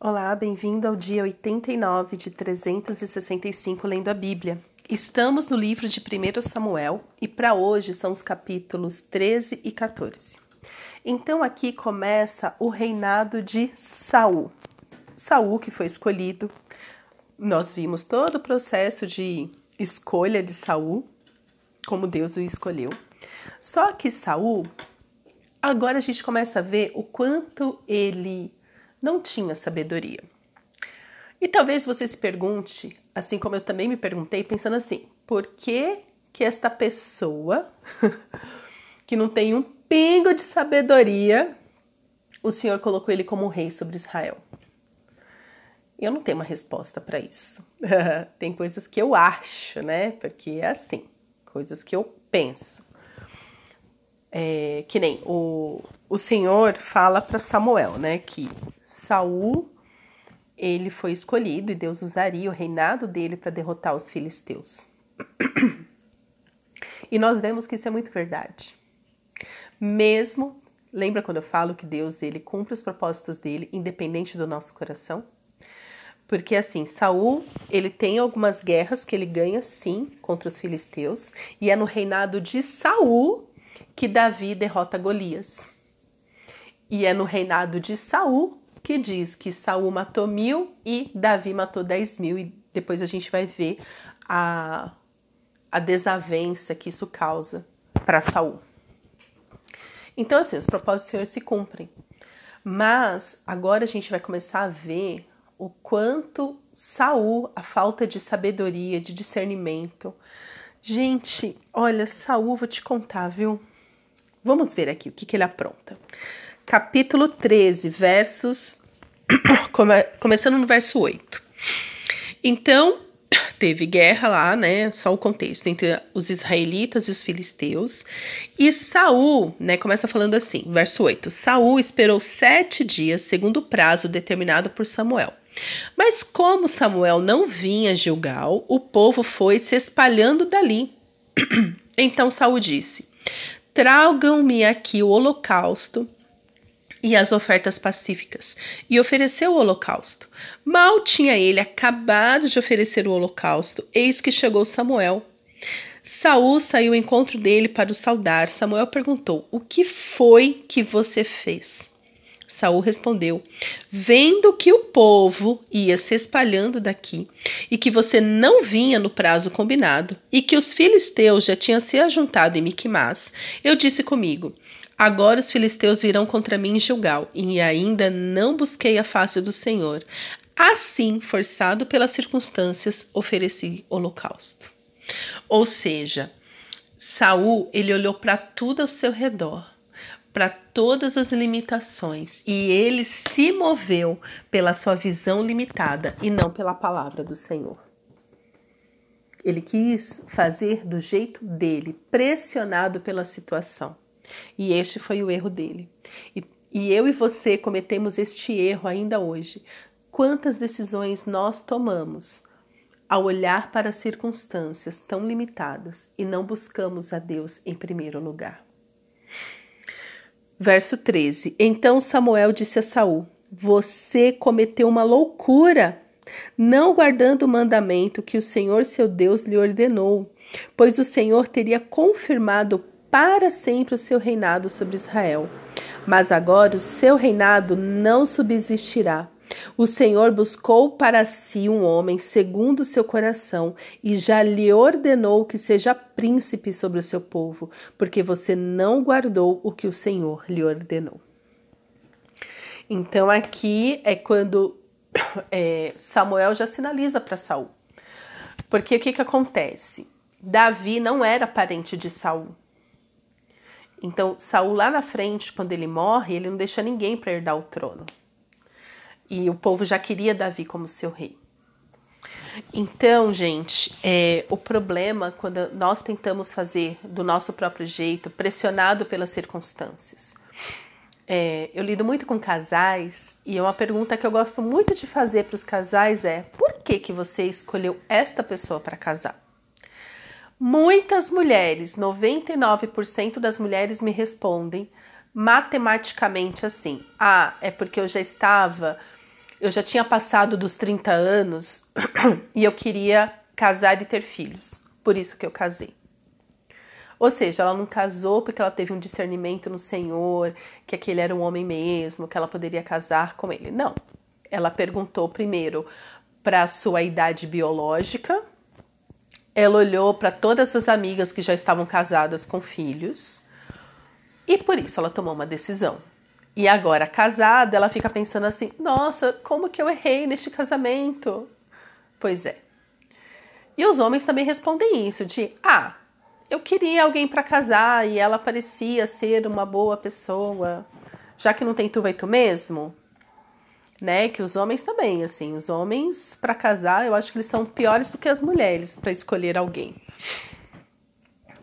Olá, bem-vindo ao dia 89 de 365 lendo a Bíblia. Estamos no livro de 1 Samuel e para hoje são os capítulos 13 e 14. Então aqui começa o reinado de Saul. Saul que foi escolhido. Nós vimos todo o processo de escolha de Saul, como Deus o escolheu. Só que Saul, agora a gente começa a ver o quanto ele não tinha sabedoria. E talvez você se pergunte, assim como eu também me perguntei, pensando assim: por que que esta pessoa que não tem um pingo de sabedoria, o Senhor colocou ele como rei sobre Israel? Eu não tenho uma resposta para isso. tem coisas que eu acho, né? Porque é assim, coisas que eu penso. É, que nem o, o Senhor fala para Samuel, né, que Saul ele foi escolhido e Deus usaria o reinado dele para derrotar os filisteus. E nós vemos que isso é muito verdade. Mesmo, lembra quando eu falo que Deus ele cumpre os propósitos dele independente do nosso coração? Porque assim, Saul, ele tem algumas guerras que ele ganha sim contra os filisteus, e é no reinado de Saul que Davi derrota Golias. E é no reinado de Saul que diz que Saul matou mil e Davi matou dez mil, e depois a gente vai ver a, a desavença que isso causa para Saul. Então, assim, os propósitos do Senhor se cumprem. Mas agora a gente vai começar a ver o quanto Saul, a falta de sabedoria, de discernimento. Gente, olha, Saul, vou te contar, viu? Vamos ver aqui o que, que ele apronta. Capítulo 13, versos come, começando no verso 8. Então, teve guerra lá, né? Só o contexto entre os israelitas e os filisteus. E Saul, né? Começa falando assim, verso 8: Saul esperou sete dias, segundo o prazo determinado por Samuel. Mas como Samuel não vinha a Gilgal, o povo foi se espalhando dali. então Saul disse: Tragam-me aqui o holocausto e as ofertas pacíficas, e ofereceu o holocausto. Mal tinha ele acabado de oferecer o holocausto, eis que chegou Samuel. Saul saiu ao encontro dele para o saudar. Samuel perguntou: O que foi que você fez? Saul respondeu: Vendo que o povo ia se espalhando daqui e que você não vinha no prazo combinado e que os filisteus já tinham se ajuntado em Miquimás, eu disse comigo: Agora os filisteus virão contra mim em Gilgal, e ainda não busquei a face do Senhor. Assim, forçado pelas circunstâncias, ofereci holocausto. Ou seja, Saul, ele olhou para tudo ao seu redor, para todas as limitações, e ele se moveu pela sua visão limitada e não pela palavra do Senhor. Ele quis fazer do jeito dele, pressionado pela situação. E este foi o erro dele. E, e eu e você cometemos este erro ainda hoje. Quantas decisões nós tomamos ao olhar para circunstâncias tão limitadas e não buscamos a Deus em primeiro lugar? Verso 13. Então Samuel disse a Saul: Você cometeu uma loucura, não guardando o mandamento que o Senhor seu Deus lhe ordenou, pois o Senhor teria confirmado para sempre o seu reinado sobre Israel. Mas agora o seu reinado não subsistirá. O Senhor buscou para si um homem segundo o seu coração e já lhe ordenou que seja príncipe sobre o seu povo, porque você não guardou o que o Senhor lhe ordenou. Então aqui é quando é, Samuel já sinaliza para Saul. Porque o que, que acontece? Davi não era parente de Saul. Então, Saul lá na frente, quando ele morre, ele não deixa ninguém para herdar o trono. E o povo já queria Davi como seu rei. Então, gente, é, o problema quando nós tentamos fazer do nosso próprio jeito, pressionado pelas circunstâncias. É, eu lido muito com casais e uma pergunta que eu gosto muito de fazer para os casais é: por que que você escolheu esta pessoa para casar? Muitas mulheres, 99% das mulheres me respondem matematicamente assim: ah, é porque eu já estava eu já tinha passado dos 30 anos e eu queria casar e ter filhos. Por isso que eu casei. Ou seja, ela não casou porque ela teve um discernimento no Senhor, que aquele era um homem mesmo, que ela poderia casar com ele. Não. Ela perguntou primeiro para a sua idade biológica, ela olhou para todas as amigas que já estavam casadas com filhos e por isso ela tomou uma decisão. E agora, casada, ela fica pensando assim: nossa, como que eu errei neste casamento? Pois é. E os homens também respondem isso: de ah, eu queria alguém para casar e ela parecia ser uma boa pessoa, já que não tem tu, vai tu mesmo. Né? Que os homens também, assim, os homens para casar, eu acho que eles são piores do que as mulheres para escolher alguém.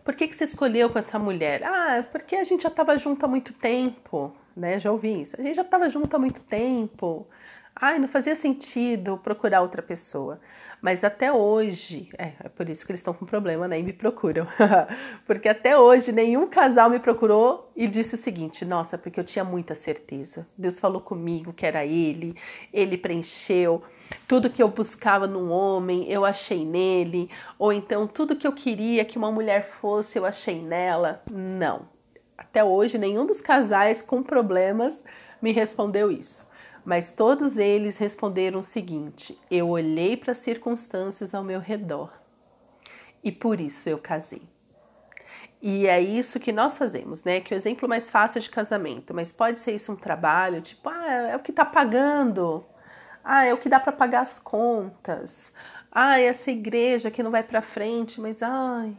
Por que, que você escolheu com essa mulher? Ah, porque a gente já estava junto há muito tempo né? Já ouvi isso. A gente já estava junto há muito tempo. Ai, não fazia sentido procurar outra pessoa. Mas até hoje, é, é por isso que eles estão com problema, né? E me procuram. porque até hoje nenhum casal me procurou e disse o seguinte: nossa, porque eu tinha muita certeza. Deus falou comigo que era ele, ele preencheu. Tudo que eu buscava num homem, eu achei nele. Ou então, tudo que eu queria que uma mulher fosse, eu achei nela. Não até hoje, nenhum dos casais com problemas me respondeu isso. Mas todos eles responderam o seguinte: eu olhei para as circunstâncias ao meu redor e por isso eu casei. E é isso que nós fazemos, né? Que é o exemplo mais fácil de casamento, mas pode ser isso um trabalho, tipo, ah, é o que tá pagando. Ah, é o que dá para pagar as contas. Ah, essa igreja que não vai para frente, mas ai,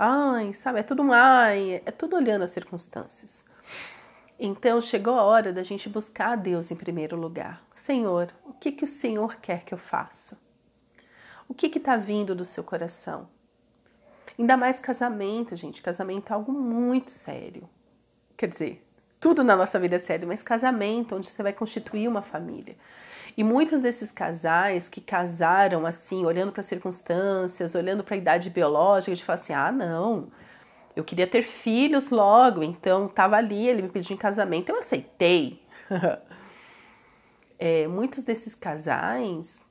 ai, sabe? É tudo um ai, é tudo olhando as circunstâncias. Então chegou a hora da gente buscar a Deus em primeiro lugar. Senhor, o que, que o Senhor quer que eu faça? O que está vindo do seu coração? Ainda mais casamento, gente. Casamento é algo muito sério. Quer dizer, tudo na nossa vida é sério, mas casamento, onde você vai constituir uma família. E muitos desses casais que casaram assim, olhando para as circunstâncias, olhando para a idade biológica, a gente fala assim: ah, não, eu queria ter filhos logo, então estava ali, ele me pediu em casamento, eu aceitei. é, muitos desses casais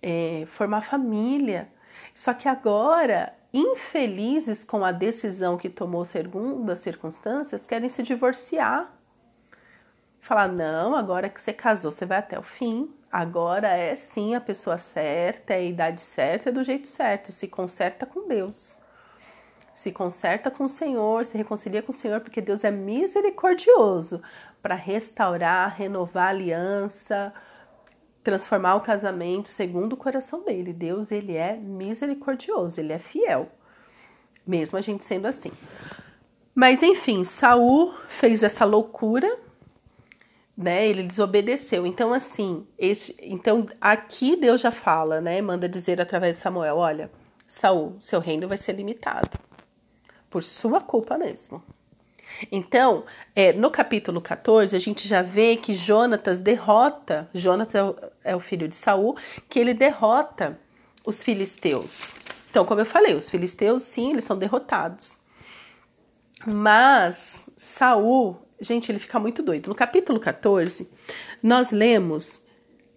é, formar família, só que agora, infelizes com a decisão que tomou segundo as circunstâncias, querem se divorciar falar: não, agora que você casou, você vai até o fim. Agora é sim a pessoa certa, é a idade certa, é do jeito certo. Se conserta com Deus. Se conserta com o Senhor, se reconcilia com o Senhor, porque Deus é misericordioso para restaurar, renovar a aliança, transformar o casamento segundo o coração dele. Deus, ele é misericordioso, ele é fiel, mesmo a gente sendo assim. Mas enfim, Saul fez essa loucura né? Ele desobedeceu. Então, assim, este, então aqui Deus já fala, né? Manda dizer através de Samuel: olha, Saul, seu reino vai ser limitado. Por sua culpa mesmo. Então, é, no capítulo 14, a gente já vê que Jonatas derrota, Jonatas é o, é o filho de Saul, que ele derrota os filisteus. Então, como eu falei, os filisteus, sim, eles são derrotados. Mas Saul gente, ele fica muito doido. No capítulo 14, nós lemos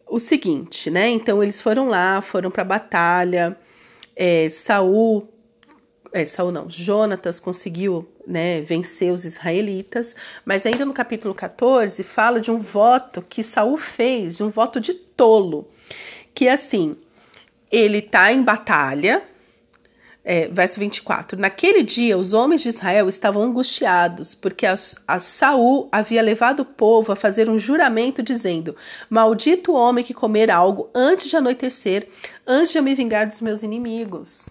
o seguinte, né? Então eles foram lá, foram para a batalha. É, Saul, é, Saul não, Jonatas conseguiu né, vencer os israelitas, mas ainda no capítulo 14 fala de um voto que Saul fez, um voto de tolo, que assim, ele tá em batalha, é, verso 24. Naquele dia, os homens de Israel estavam angustiados, porque a, a Saul havia levado o povo a fazer um juramento, dizendo: Maldito o homem que comer algo antes de anoitecer, antes de eu me vingar dos meus inimigos.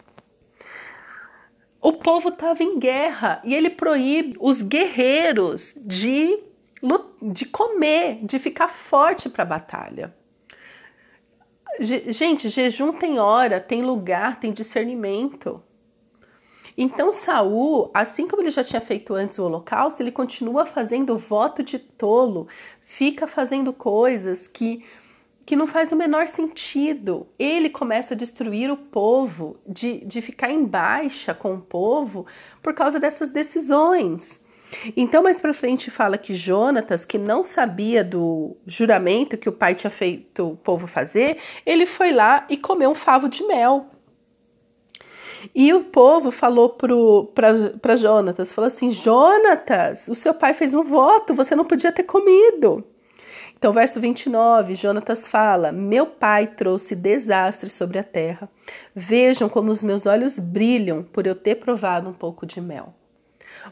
O povo estava em guerra e ele proíbe os guerreiros de, de comer, de ficar forte para a batalha. Gente, jejum tem hora, tem lugar, tem discernimento. Então Saul, assim como ele já tinha feito antes o holocausto, ele continua fazendo voto de tolo, fica fazendo coisas que que não faz o menor sentido. Ele começa a destruir o povo, de, de ficar em baixa com o povo por causa dessas decisões. Então, mais para frente fala que Jonatas, que não sabia do juramento que o pai tinha feito o povo fazer, ele foi lá e comeu um favo de mel. E o povo falou para Jonatas, falou assim, Jonatas, o seu pai fez um voto, você não podia ter comido. Então, verso 29, Jonatas fala: Meu pai trouxe desastre sobre a terra. Vejam como os meus olhos brilham por eu ter provado um pouco de mel.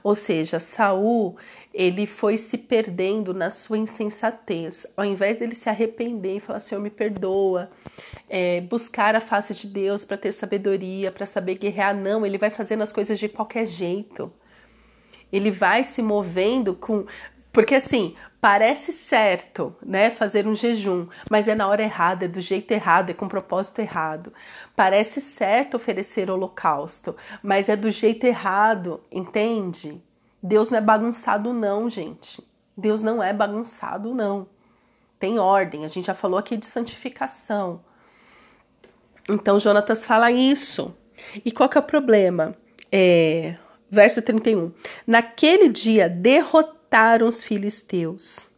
Ou seja, Saul, ele foi se perdendo na sua insensatez. Ao invés dele se arrepender e falar, Senhor, me perdoa, é, buscar a face de Deus para ter sabedoria, para saber guerrear, não, ele vai fazendo as coisas de qualquer jeito. Ele vai se movendo com. Porque assim, parece certo, né, fazer um jejum, mas é na hora errada, é do jeito errado, é com propósito errado. Parece certo oferecer holocausto, mas é do jeito errado, entende? Deus não é bagunçado não, gente. Deus não é bagunçado não. Tem ordem, a gente já falou aqui de santificação. Então Jonatas fala isso. E qual que é o problema? É, verso 31. Naquele dia derrotaram mataram os filisteus,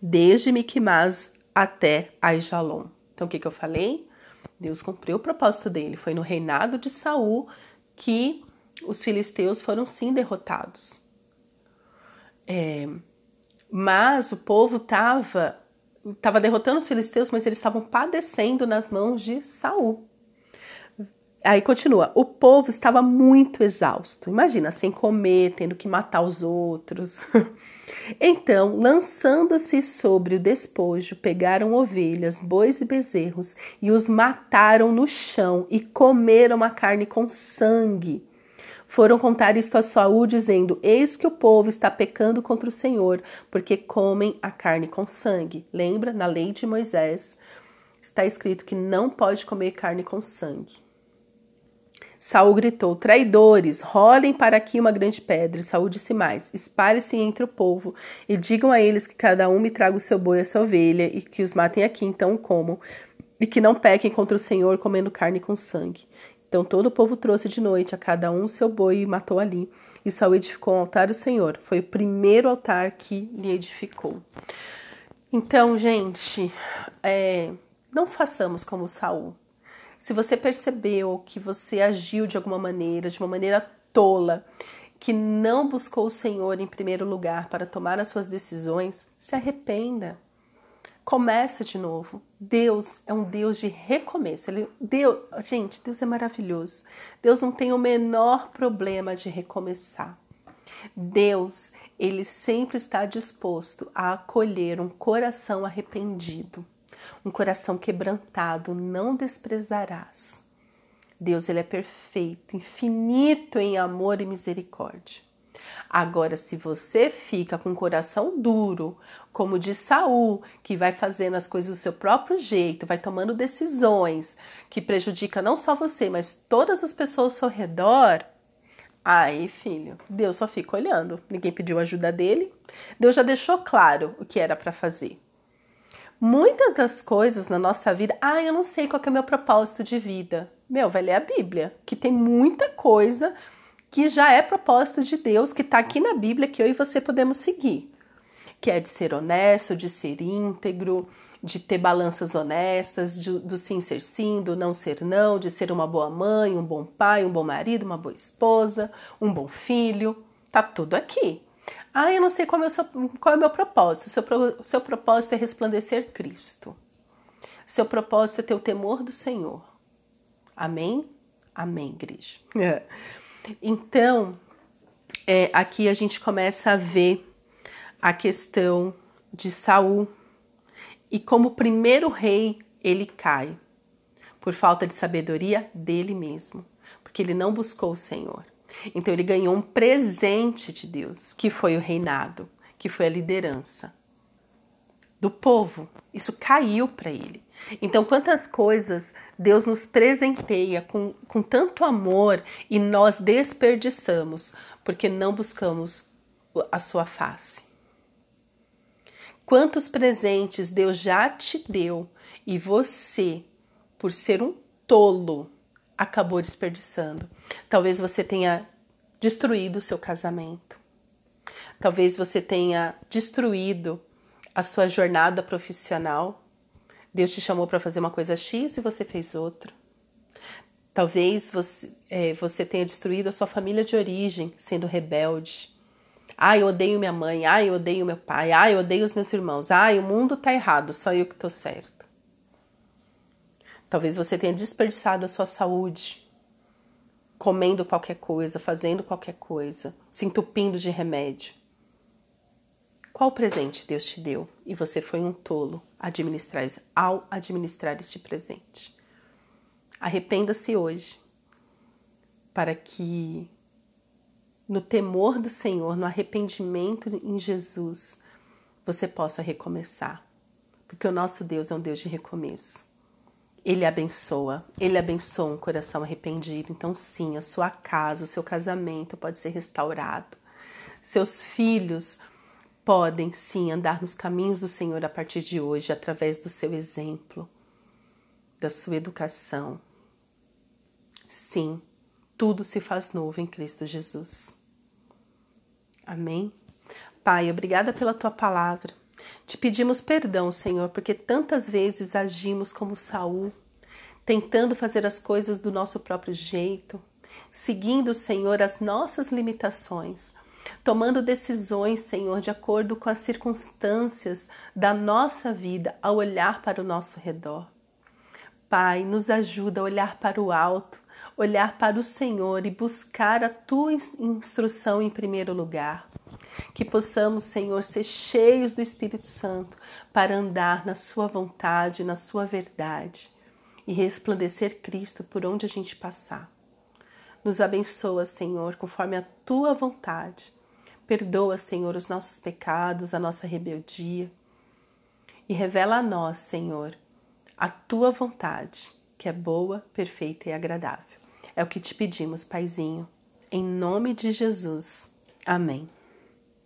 desde Miquimás até Aijalon. Então o que, que eu falei? Deus cumpriu o propósito dele. Foi no reinado de Saul que os filisteus foram sim derrotados. É, mas o povo estava tava derrotando os filisteus, mas eles estavam padecendo nas mãos de Saul. Aí continua, o povo estava muito exausto. Imagina, sem comer, tendo que matar os outros. então, lançando-se sobre o despojo, pegaram ovelhas, bois e bezerros e os mataram no chão e comeram a carne com sangue. Foram contar isto a Saul, dizendo: Eis que o povo está pecando contra o Senhor, porque comem a carne com sangue. Lembra, na lei de Moisés está escrito que não pode comer carne com sangue. Saul gritou: Traidores, rolem para aqui uma grande pedra. E Saul disse mais: Espalhe-se entre o povo e digam a eles que cada um me traga o seu boi e a sua ovelha e que os matem aqui, então comam, e que não pequem contra o Senhor comendo carne com sangue. Então todo o povo trouxe de noite a cada um seu boi e matou ali. E Saul edificou um altar ao Senhor. Foi o primeiro altar que lhe edificou. Então, gente, é, não façamos como Saul. Se você percebeu que você agiu de alguma maneira, de uma maneira tola, que não buscou o Senhor em primeiro lugar para tomar as suas decisões, se arrependa. Começa de novo. Deus é um Deus de recomeço. Ele, Deus, gente, Deus é maravilhoso. Deus não tem o menor problema de recomeçar. Deus, ele sempre está disposto a acolher um coração arrependido um coração quebrantado não desprezarás. Deus ele é perfeito, infinito em amor e misericórdia. Agora, se você fica com o coração duro, como de Saul, que vai fazendo as coisas do seu próprio jeito, vai tomando decisões que prejudicam não só você, mas todas as pessoas ao seu redor, aí, filho, Deus só fica olhando. Ninguém pediu ajuda dele. Deus já deixou claro o que era para fazer. Muitas das coisas na nossa vida, ah, eu não sei qual é o meu propósito de vida. Meu, vai ler a Bíblia, que tem muita coisa que já é propósito de Deus, que está aqui na Bíblia, que eu e você podemos seguir. Que é de ser honesto, de ser íntegro, de ter balanças honestas, de, do sim ser sim, do não ser não, de ser uma boa mãe, um bom pai, um bom marido, uma boa esposa, um bom filho. Tá tudo aqui. Ah, eu não sei qual é o, seu, qual é o meu propósito. Seu, seu propósito é resplandecer Cristo. Seu propósito é ter o temor do Senhor. Amém? Amém, igreja. É. Então, é, aqui a gente começa a ver a questão de Saul e como primeiro rei ele cai por falta de sabedoria dele mesmo, porque ele não buscou o Senhor. Então ele ganhou um presente de Deus, que foi o reinado, que foi a liderança do povo. Isso caiu para ele. Então, quantas coisas Deus nos presenteia com, com tanto amor e nós desperdiçamos porque não buscamos a sua face. Quantos presentes Deus já te deu e você, por ser um tolo, acabou desperdiçando. Talvez você tenha destruído o seu casamento. Talvez você tenha destruído a sua jornada profissional. Deus te chamou para fazer uma coisa X e você fez outra. Talvez você, é, você tenha destruído a sua família de origem, sendo rebelde. Ai, eu odeio minha mãe. Ai, eu odeio meu pai. Ai, eu odeio os meus irmãos. Ai, o mundo tá errado, só eu que tô certo. Talvez você tenha desperdiçado a sua saúde, comendo qualquer coisa, fazendo qualquer coisa, se entupindo de remédio. Qual presente Deus te deu e você foi um tolo administrar, ao administrar este presente? Arrependa-se hoje, para que no temor do Senhor, no arrependimento em Jesus, você possa recomeçar. Porque o nosso Deus é um Deus de recomeço. Ele abençoa, ele abençoa um coração arrependido. Então, sim, a sua casa, o seu casamento pode ser restaurado. Seus filhos podem sim andar nos caminhos do Senhor a partir de hoje, através do seu exemplo, da sua educação. Sim, tudo se faz novo em Cristo Jesus. Amém? Pai, obrigada pela tua palavra. Te pedimos perdão, Senhor, porque tantas vezes agimos como Saul, tentando fazer as coisas do nosso próprio jeito, seguindo, Senhor, as nossas limitações tomando decisões, Senhor, de acordo com as circunstâncias da nossa vida, a olhar para o nosso redor. Pai, nos ajuda a olhar para o alto, olhar para o Senhor e buscar a tua instrução em primeiro lugar. Que possamos, Senhor, ser cheios do Espírito Santo para andar na Sua vontade, na Sua verdade e resplandecer Cristo por onde a gente passar. Nos abençoa, Senhor, conforme a tua vontade. Perdoa, Senhor, os nossos pecados, a nossa rebeldia. E revela a nós, Senhor, a tua vontade, que é boa, perfeita e agradável. É o que te pedimos, Paizinho. Em nome de Jesus. Amém.